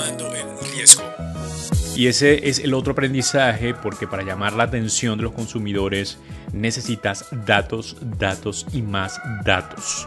el riesgo. Y ese es el otro aprendizaje porque para llamar la atención de los consumidores necesitas datos, datos y más datos.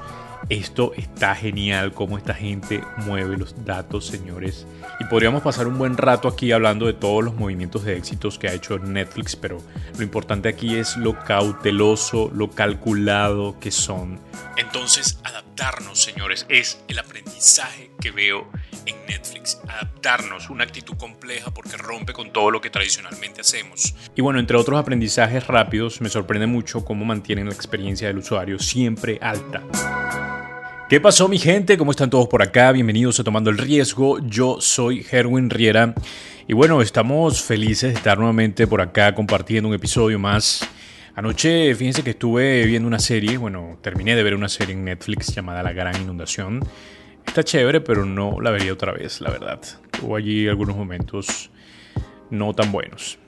Esto está genial, cómo esta gente mueve los datos, señores. Y podríamos pasar un buen rato aquí hablando de todos los movimientos de éxitos que ha hecho Netflix, pero lo importante aquí es lo cauteloso, lo calculado que son. Entonces, adaptarnos, señores, es el aprendizaje que veo en Netflix. Adaptarnos, una actitud compleja porque rompe con todo lo que tradicionalmente hacemos. Y bueno, entre otros aprendizajes rápidos, me sorprende mucho cómo mantienen la experiencia del usuario siempre alta. ¿Qué pasó mi gente? ¿Cómo están todos por acá? Bienvenidos a Tomando el Riesgo. Yo soy Herwin Riera y bueno, estamos felices de estar nuevamente por acá compartiendo un episodio más. Anoche, fíjense que estuve viendo una serie, bueno, terminé de ver una serie en Netflix llamada La Gran Inundación. Está chévere, pero no la vería otra vez, la verdad. Hubo allí algunos momentos no tan buenos.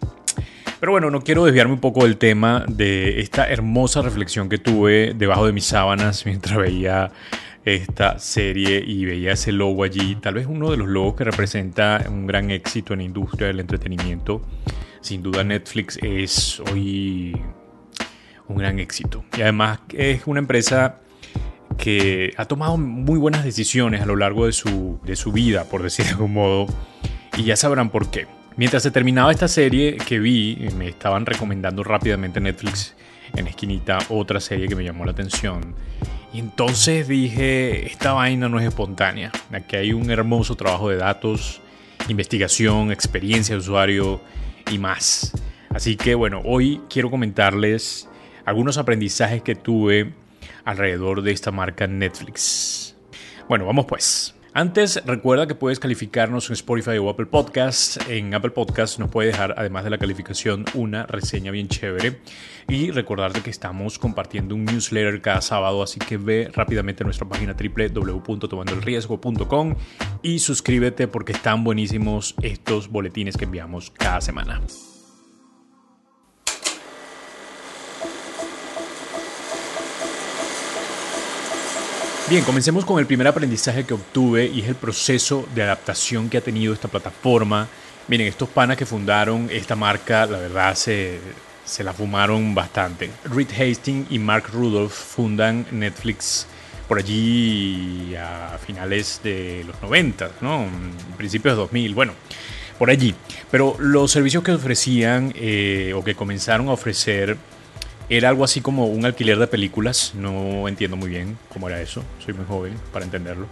Pero bueno, no quiero desviarme un poco del tema de esta hermosa reflexión que tuve debajo de mis sábanas mientras veía esta serie y veía ese logo allí, tal vez uno de los logos que representa un gran éxito en la industria del entretenimiento. Sin duda Netflix es hoy un gran éxito. Y además es una empresa que ha tomado muy buenas decisiones a lo largo de su, de su vida, por decir de algún modo, y ya sabrán por qué. Mientras se terminaba esta serie que vi, me estaban recomendando rápidamente Netflix en esquinita otra serie que me llamó la atención. Y entonces dije, esta vaina no es espontánea. Aquí hay un hermoso trabajo de datos, investigación, experiencia de usuario y más. Así que bueno, hoy quiero comentarles algunos aprendizajes que tuve alrededor de esta marca Netflix. Bueno, vamos pues. Antes, recuerda que puedes calificarnos en Spotify o Apple Podcasts. En Apple Podcasts nos puede dejar, además de la calificación, una reseña bien chévere. Y recordarte que estamos compartiendo un newsletter cada sábado, así que ve rápidamente nuestra página www.tomandoelriesgo.com y suscríbete porque están buenísimos estos boletines que enviamos cada semana. Bien, comencemos con el primer aprendizaje que obtuve y es el proceso de adaptación que ha tenido esta plataforma. Miren, estos panas que fundaron esta marca, la verdad se, se la fumaron bastante. Reed Hastings y Mark Rudolph fundan Netflix por allí a finales de los 90, ¿no? Principios de 2000, bueno, por allí. Pero los servicios que ofrecían eh, o que comenzaron a ofrecer era algo así como un alquiler de películas. No entiendo muy bien cómo era eso. Soy muy joven para entenderlo.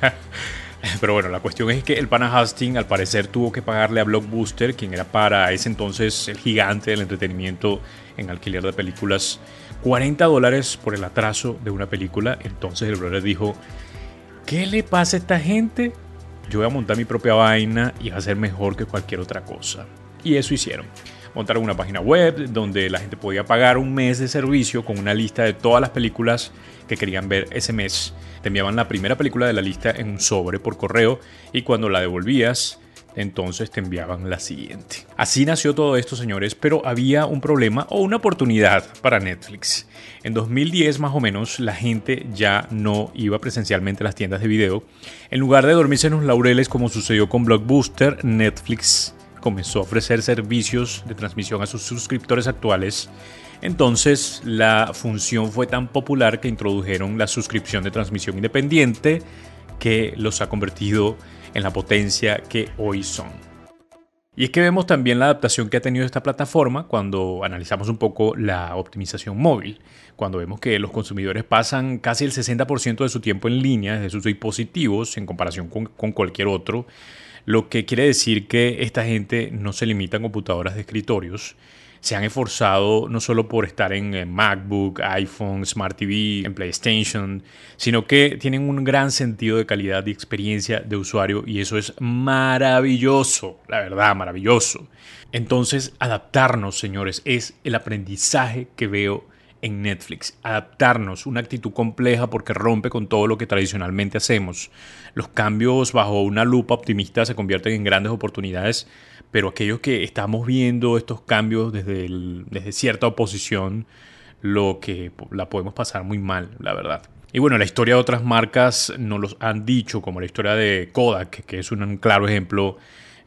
Pero bueno, la cuestión es que el pana Hastings al parecer tuvo que pagarle a Blockbuster, quien era para ese entonces el gigante del entretenimiento en alquiler de películas, 40 dólares por el atraso de una película. Entonces el brother dijo, ¿qué le pasa a esta gente? Yo voy a montar mi propia vaina y va a ser mejor que cualquier otra cosa. Y eso hicieron montaron una página web donde la gente podía pagar un mes de servicio con una lista de todas las películas que querían ver ese mes. Te enviaban la primera película de la lista en un sobre por correo y cuando la devolvías, entonces te enviaban la siguiente. Así nació todo esto, señores, pero había un problema o una oportunidad para Netflix. En 2010 más o menos la gente ya no iba presencialmente a las tiendas de video. En lugar de dormirse en los laureles como sucedió con Blockbuster, Netflix comenzó a ofrecer servicios de transmisión a sus suscriptores actuales, entonces la función fue tan popular que introdujeron la suscripción de transmisión independiente que los ha convertido en la potencia que hoy son. Y es que vemos también la adaptación que ha tenido esta plataforma cuando analizamos un poco la optimización móvil, cuando vemos que los consumidores pasan casi el 60% de su tiempo en línea desde sus dispositivos en comparación con, con cualquier otro, lo que quiere decir que esta gente no se limita a computadoras de escritorios, se han esforzado no solo por estar en MacBook, iPhone, Smart TV, en PlayStation, sino que tienen un gran sentido de calidad y experiencia de usuario y eso es maravilloso, la verdad, maravilloso. Entonces, adaptarnos, señores, es el aprendizaje que veo en Netflix. Adaptarnos, una actitud compleja porque rompe con todo lo que tradicionalmente hacemos. Los cambios bajo una lupa optimista se convierten en grandes oportunidades, pero aquellos que estamos viendo estos cambios desde, desde cierta oposición, lo que la podemos pasar muy mal, la verdad. Y bueno, la historia de otras marcas nos los han dicho, como la historia de Kodak, que es un claro ejemplo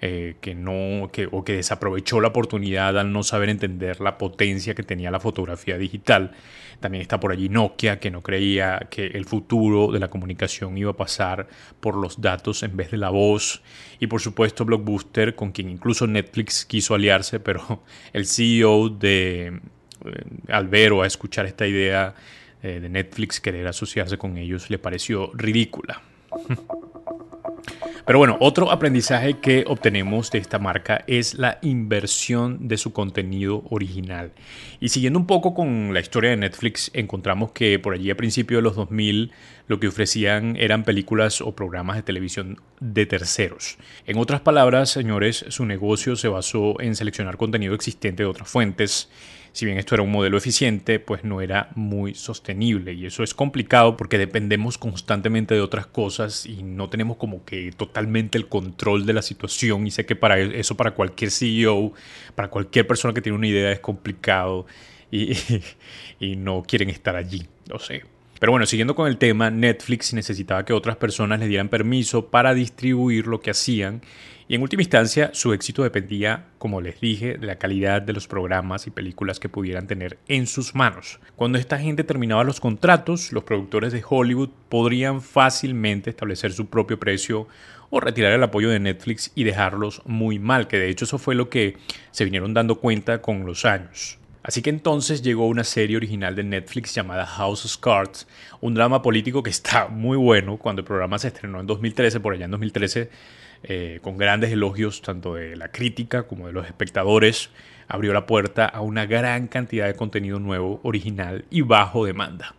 eh, que no, que, o que desaprovechó la oportunidad al no saber entender la potencia que tenía la fotografía digital. También está por allí Nokia, que no creía que el futuro de la comunicación iba a pasar por los datos en vez de la voz. Y por supuesto Blockbuster, con quien incluso Netflix quiso aliarse, pero el CEO de eh, al ver o a escuchar esta idea eh, de Netflix querer asociarse con ellos le pareció ridícula. Pero bueno, otro aprendizaje que obtenemos de esta marca es la inversión de su contenido original. Y siguiendo un poco con la historia de Netflix, encontramos que por allí a principios de los 2000 lo que ofrecían eran películas o programas de televisión de terceros. En otras palabras, señores, su negocio se basó en seleccionar contenido existente de otras fuentes si bien esto era un modelo eficiente, pues no era muy sostenible. Y eso es complicado porque dependemos constantemente de otras cosas y no tenemos como que totalmente el control de la situación. Y sé que para eso para cualquier CEO, para cualquier persona que tiene una idea es complicado y, y no quieren estar allí. Lo sé. Pero bueno, siguiendo con el tema, Netflix necesitaba que otras personas le dieran permiso para distribuir lo que hacían y en última instancia su éxito dependía, como les dije, de la calidad de los programas y películas que pudieran tener en sus manos. Cuando esta gente terminaba los contratos, los productores de Hollywood podrían fácilmente establecer su propio precio o retirar el apoyo de Netflix y dejarlos muy mal, que de hecho eso fue lo que se vinieron dando cuenta con los años. Así que entonces llegó una serie original de Netflix llamada House of Cards, un drama político que está muy bueno. Cuando el programa se estrenó en 2013, por allá en 2013, eh, con grandes elogios tanto de la crítica como de los espectadores, abrió la puerta a una gran cantidad de contenido nuevo, original y bajo demanda.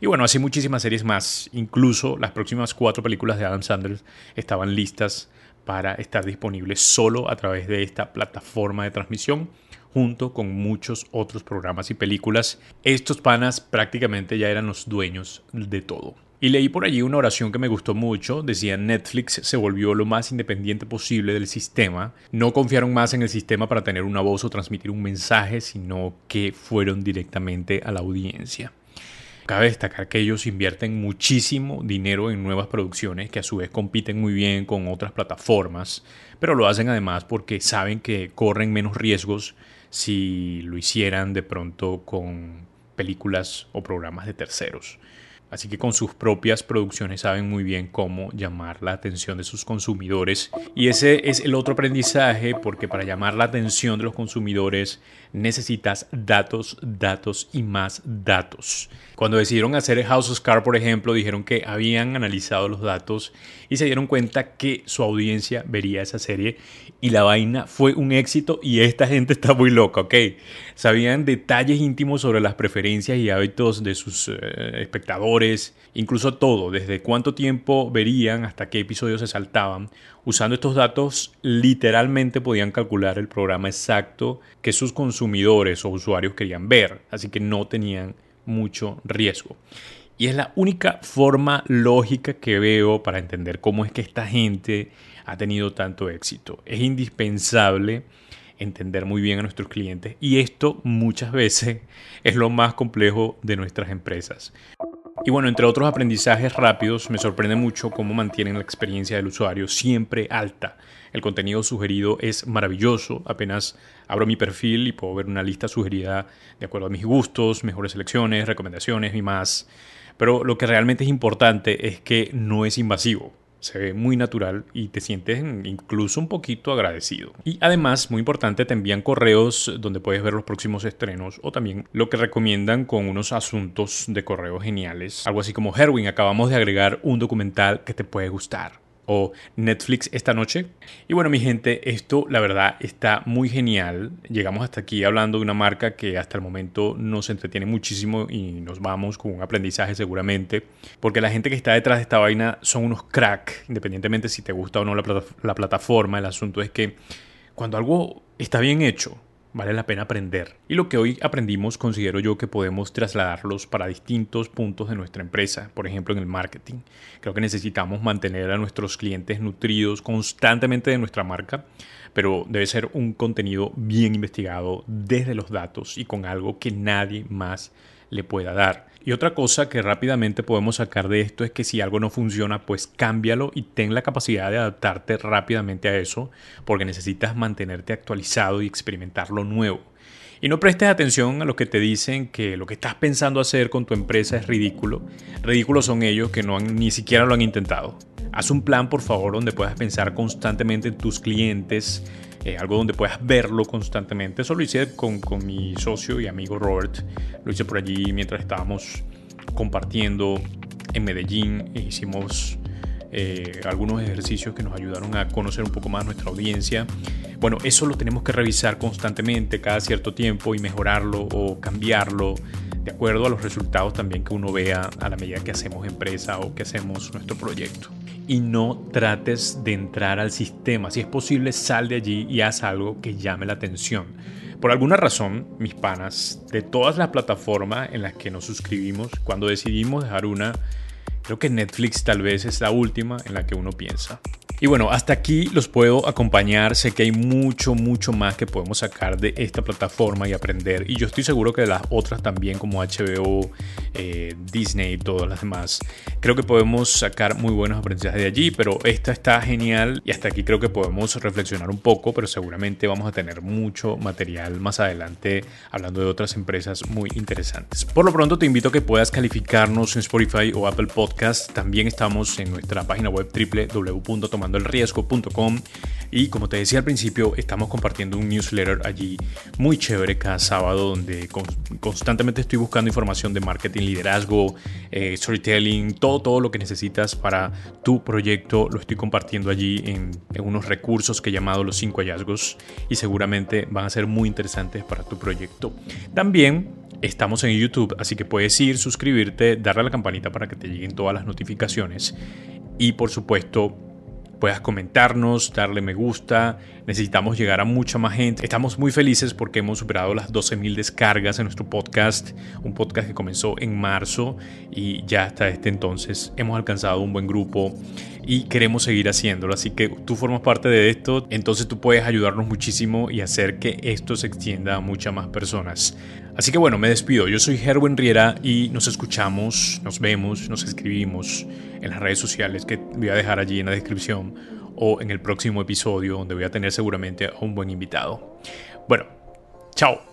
Y bueno, así muchísimas series más. Incluso las próximas cuatro películas de Adam Sandler estaban listas para estar disponibles solo a través de esta plataforma de transmisión junto con muchos otros programas y películas. Estos panas prácticamente ya eran los dueños de todo. Y leí por allí una oración que me gustó mucho. Decía Netflix se volvió lo más independiente posible del sistema. No confiaron más en el sistema para tener una voz o transmitir un mensaje, sino que fueron directamente a la audiencia. Cabe destacar que ellos invierten muchísimo dinero en nuevas producciones que a su vez compiten muy bien con otras plataformas, pero lo hacen además porque saben que corren menos riesgos si lo hicieran de pronto con películas o programas de terceros. Así que con sus propias producciones saben muy bien cómo llamar la atención de sus consumidores. Y ese es el otro aprendizaje porque para llamar la atención de los consumidores necesitas datos, datos y más datos. Cuando decidieron hacer House of Cards, por ejemplo, dijeron que habían analizado los datos y se dieron cuenta que su audiencia vería esa serie y la vaina fue un éxito y esta gente está muy loca, ¿ok? Sabían detalles íntimos sobre las preferencias y hábitos de sus eh, espectadores, incluso todo, desde cuánto tiempo verían hasta qué episodios se saltaban. Usando estos datos, literalmente podían calcular el programa exacto que sus consumidores o usuarios querían ver, así que no tenían mucho riesgo. Y es la única forma lógica que veo para entender cómo es que esta gente ha tenido tanto éxito. Es indispensable entender muy bien a nuestros clientes y esto muchas veces es lo más complejo de nuestras empresas. Y bueno, entre otros aprendizajes rápidos, me sorprende mucho cómo mantienen la experiencia del usuario siempre alta. El contenido sugerido es maravilloso. Apenas abro mi perfil y puedo ver una lista sugerida de acuerdo a mis gustos, mejores selecciones, recomendaciones y más. Pero lo que realmente es importante es que no es invasivo se ve muy natural y te sientes incluso un poquito agradecido. Y además, muy importante, te envían correos donde puedes ver los próximos estrenos o también lo que recomiendan con unos asuntos de correo geniales. Algo así como Herwin, acabamos de agregar un documental que te puede gustar o Netflix esta noche. Y bueno, mi gente, esto la verdad está muy genial. Llegamos hasta aquí hablando de una marca que hasta el momento nos entretiene muchísimo y nos vamos con un aprendizaje seguramente. Porque la gente que está detrás de esta vaina son unos crack, independientemente si te gusta o no la, la plataforma. El asunto es que cuando algo está bien hecho, vale la pena aprender. Y lo que hoy aprendimos considero yo que podemos trasladarlos para distintos puntos de nuestra empresa, por ejemplo en el marketing. Creo que necesitamos mantener a nuestros clientes nutridos constantemente de nuestra marca, pero debe ser un contenido bien investigado desde los datos y con algo que nadie más le pueda dar. Y otra cosa que rápidamente podemos sacar de esto es que si algo no funciona, pues cámbialo y ten la capacidad de adaptarte rápidamente a eso, porque necesitas mantenerte actualizado y experimentar lo nuevo. Y no prestes atención a los que te dicen que lo que estás pensando hacer con tu empresa es ridículo. Ridículos son ellos que no han, ni siquiera lo han intentado. Haz un plan, por favor, donde puedas pensar constantemente en tus clientes, eh, algo donde puedas verlo constantemente. Eso lo hice con, con, mi socio y amigo Robert. Lo hice por allí mientras estábamos compartiendo en Medellín. E hicimos eh, algunos ejercicios que nos ayudaron a conocer un poco más nuestra audiencia. Bueno, eso lo tenemos que revisar constantemente cada cierto tiempo y mejorarlo o cambiarlo de acuerdo a los resultados también que uno vea a la medida que hacemos empresa o que hacemos nuestro proyecto y no trates de entrar al sistema. Si es posible, sal de allí y haz algo que llame la atención. Por alguna razón, mis panas, de todas las plataformas en las que nos suscribimos, cuando decidimos dejar una, creo que Netflix tal vez es la última en la que uno piensa. Y bueno, hasta aquí los puedo acompañar. Sé que hay mucho, mucho más que podemos sacar de esta plataforma y aprender. Y yo estoy seguro que de las otras también, como HBO, eh, Disney y todas las demás, creo que podemos sacar muy buenos aprendizajes de allí. Pero esta está genial y hasta aquí creo que podemos reflexionar un poco. Pero seguramente vamos a tener mucho material más adelante hablando de otras empresas muy interesantes. Por lo pronto, te invito a que puedas calificarnos en Spotify o Apple Podcast. También estamos en nuestra página web www.tomando y como te decía al principio, estamos compartiendo un newsletter allí muy chévere cada sábado donde constantemente estoy buscando información de marketing, liderazgo, eh, storytelling, todo, todo lo que necesitas para tu proyecto. Lo estoy compartiendo allí en, en unos recursos que he llamado los cinco hallazgos y seguramente van a ser muy interesantes para tu proyecto. También Estamos en YouTube, así que puedes ir, suscribirte, darle a la campanita para que te lleguen todas las notificaciones. Y por supuesto puedas comentarnos, darle me gusta. Necesitamos llegar a mucha más gente. Estamos muy felices porque hemos superado las 12.000 descargas en nuestro podcast, un podcast que comenzó en marzo y ya hasta este entonces hemos alcanzado un buen grupo y queremos seguir haciéndolo. Así que tú formas parte de esto, entonces tú puedes ayudarnos muchísimo y hacer que esto se extienda a muchas más personas. Así que bueno, me despido. Yo soy Herwin Riera y nos escuchamos, nos vemos, nos escribimos en las redes sociales que voy a dejar allí en la descripción o en el próximo episodio donde voy a tener seguramente a un buen invitado. Bueno, chao.